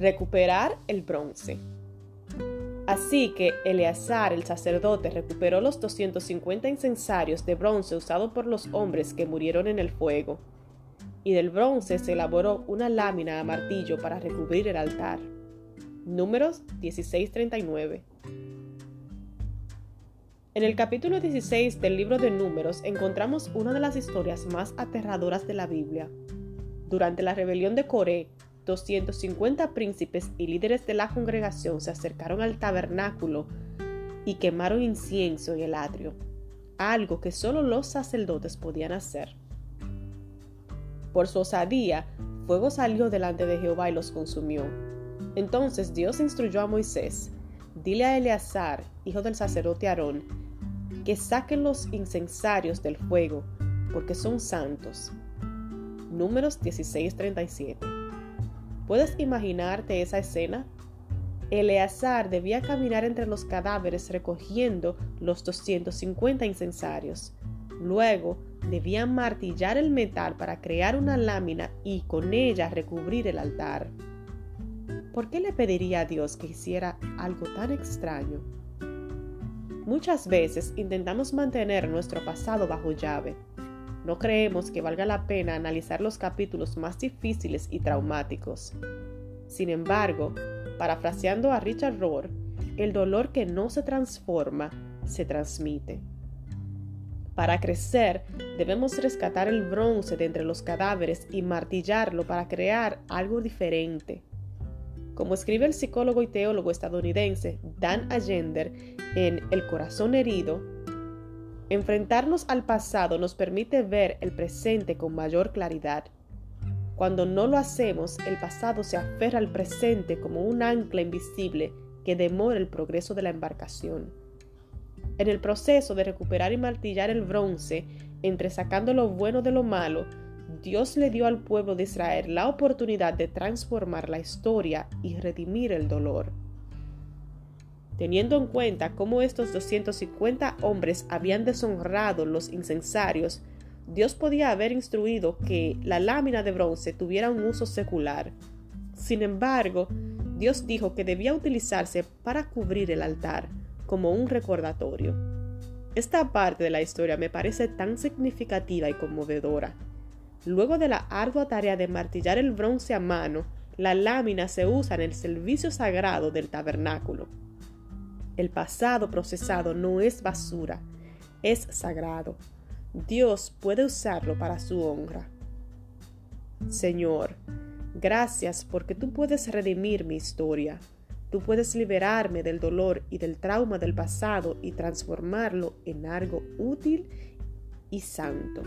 Recuperar el bronce. Así que Eleazar el sacerdote recuperó los 250 incensarios de bronce usados por los hombres que murieron en el fuego, y del bronce se elaboró una lámina a martillo para recubrir el altar. Números 1639. En el capítulo 16 del libro de Números encontramos una de las historias más aterradoras de la Biblia. Durante la rebelión de Coré, 250 príncipes y líderes de la congregación se acercaron al tabernáculo y quemaron incienso en el atrio, algo que solo los sacerdotes podían hacer. Por su osadía, fuego salió delante de Jehová y los consumió. Entonces Dios instruyó a Moisés, dile a Eleazar, hijo del sacerdote Aarón, que saquen los incensarios del fuego, porque son santos. Números 16:37 ¿Puedes imaginarte esa escena? Eleazar debía caminar entre los cadáveres recogiendo los 250 incensarios. Luego debía martillar el metal para crear una lámina y con ella recubrir el altar. ¿Por qué le pediría a Dios que hiciera algo tan extraño? Muchas veces intentamos mantener nuestro pasado bajo llave. No creemos que valga la pena analizar los capítulos más difíciles y traumáticos. Sin embargo, parafraseando a Richard Rohr, el dolor que no se transforma se transmite. Para crecer, debemos rescatar el bronce de entre los cadáveres y martillarlo para crear algo diferente. Como escribe el psicólogo y teólogo estadounidense Dan Allender en El corazón herido, Enfrentarnos al pasado nos permite ver el presente con mayor claridad. Cuando no lo hacemos, el pasado se aferra al presente como un ancla invisible que demora el progreso de la embarcación. En el proceso de recuperar y martillar el bronce, entre sacando lo bueno de lo malo, Dios le dio al pueblo de Israel la oportunidad de transformar la historia y redimir el dolor. Teniendo en cuenta cómo estos 250 hombres habían deshonrado los incensarios, Dios podía haber instruido que la lámina de bronce tuviera un uso secular. Sin embargo, Dios dijo que debía utilizarse para cubrir el altar, como un recordatorio. Esta parte de la historia me parece tan significativa y conmovedora. Luego de la ardua tarea de martillar el bronce a mano, la lámina se usa en el servicio sagrado del tabernáculo. El pasado procesado no es basura, es sagrado. Dios puede usarlo para su honra. Señor, gracias porque tú puedes redimir mi historia. Tú puedes liberarme del dolor y del trauma del pasado y transformarlo en algo útil y santo.